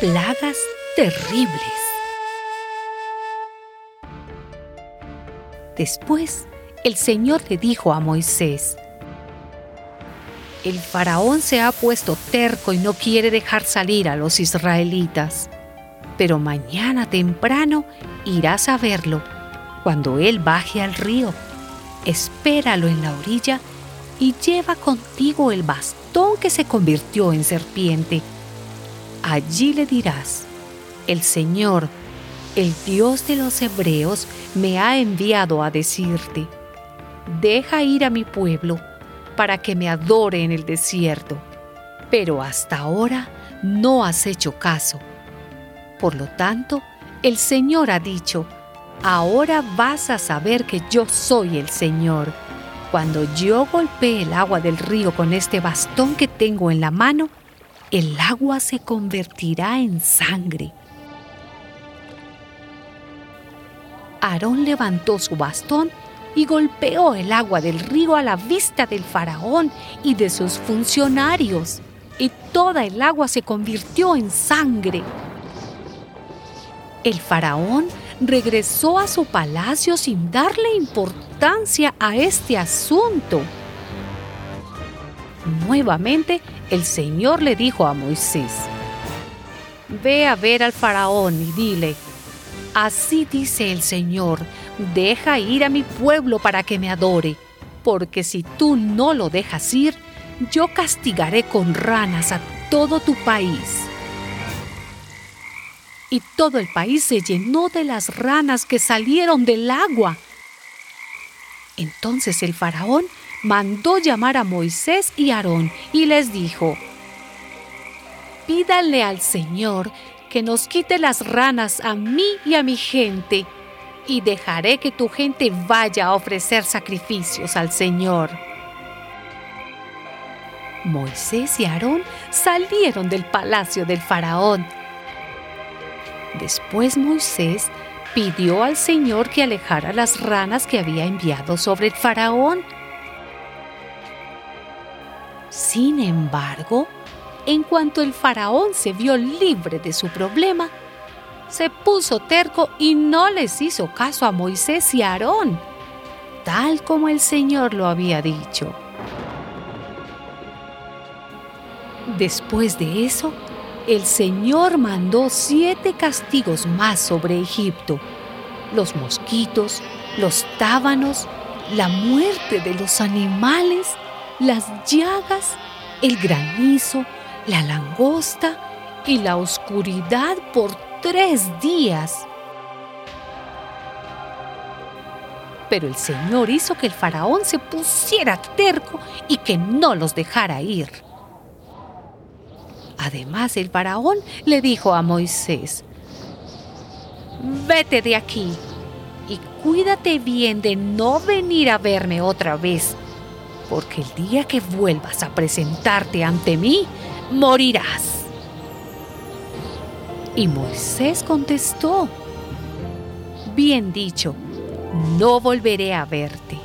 Plagas terribles. Después, el Señor le dijo a Moisés, El faraón se ha puesto terco y no quiere dejar salir a los israelitas, pero mañana temprano irás a verlo cuando él baje al río. Espéralo en la orilla y lleva contigo el bastón que se convirtió en serpiente. Allí le dirás, el Señor, el Dios de los hebreos, me ha enviado a decirte, deja ir a mi pueblo para que me adore en el desierto. Pero hasta ahora no has hecho caso. Por lo tanto, el Señor ha dicho, ahora vas a saber que yo soy el Señor. Cuando yo golpee el agua del río con este bastón que tengo en la mano, el agua se convertirá en sangre. Aarón levantó su bastón y golpeó el agua del río a la vista del faraón y de sus funcionarios, y toda el agua se convirtió en sangre. El faraón regresó a su palacio sin darle importancia a este asunto. Nuevamente el Señor le dijo a Moisés, Ve a ver al faraón y dile, Así dice el Señor, deja ir a mi pueblo para que me adore, porque si tú no lo dejas ir, yo castigaré con ranas a todo tu país. Y todo el país se llenó de las ranas que salieron del agua. Entonces el faraón mandó llamar a Moisés y Aarón y les dijo, Pídale al Señor que nos quite las ranas a mí y a mi gente, y dejaré que tu gente vaya a ofrecer sacrificios al Señor. Moisés y Aarón salieron del palacio del faraón. Después Moisés pidió al Señor que alejara las ranas que había enviado sobre el faraón. Sin embargo, en cuanto el faraón se vio libre de su problema, se puso terco y no les hizo caso a Moisés y a Aarón, tal como el Señor lo había dicho. Después de eso, el Señor mandó siete castigos más sobre Egipto, los mosquitos, los tábanos, la muerte de los animales, las llagas, el granizo, la langosta y la oscuridad por tres días. Pero el Señor hizo que el faraón se pusiera terco y que no los dejara ir. Además, el faraón le dijo a Moisés, Vete de aquí y cuídate bien de no venir a verme otra vez, porque el día que vuelvas a presentarte ante mí, morirás. Y Moisés contestó, Bien dicho, no volveré a verte.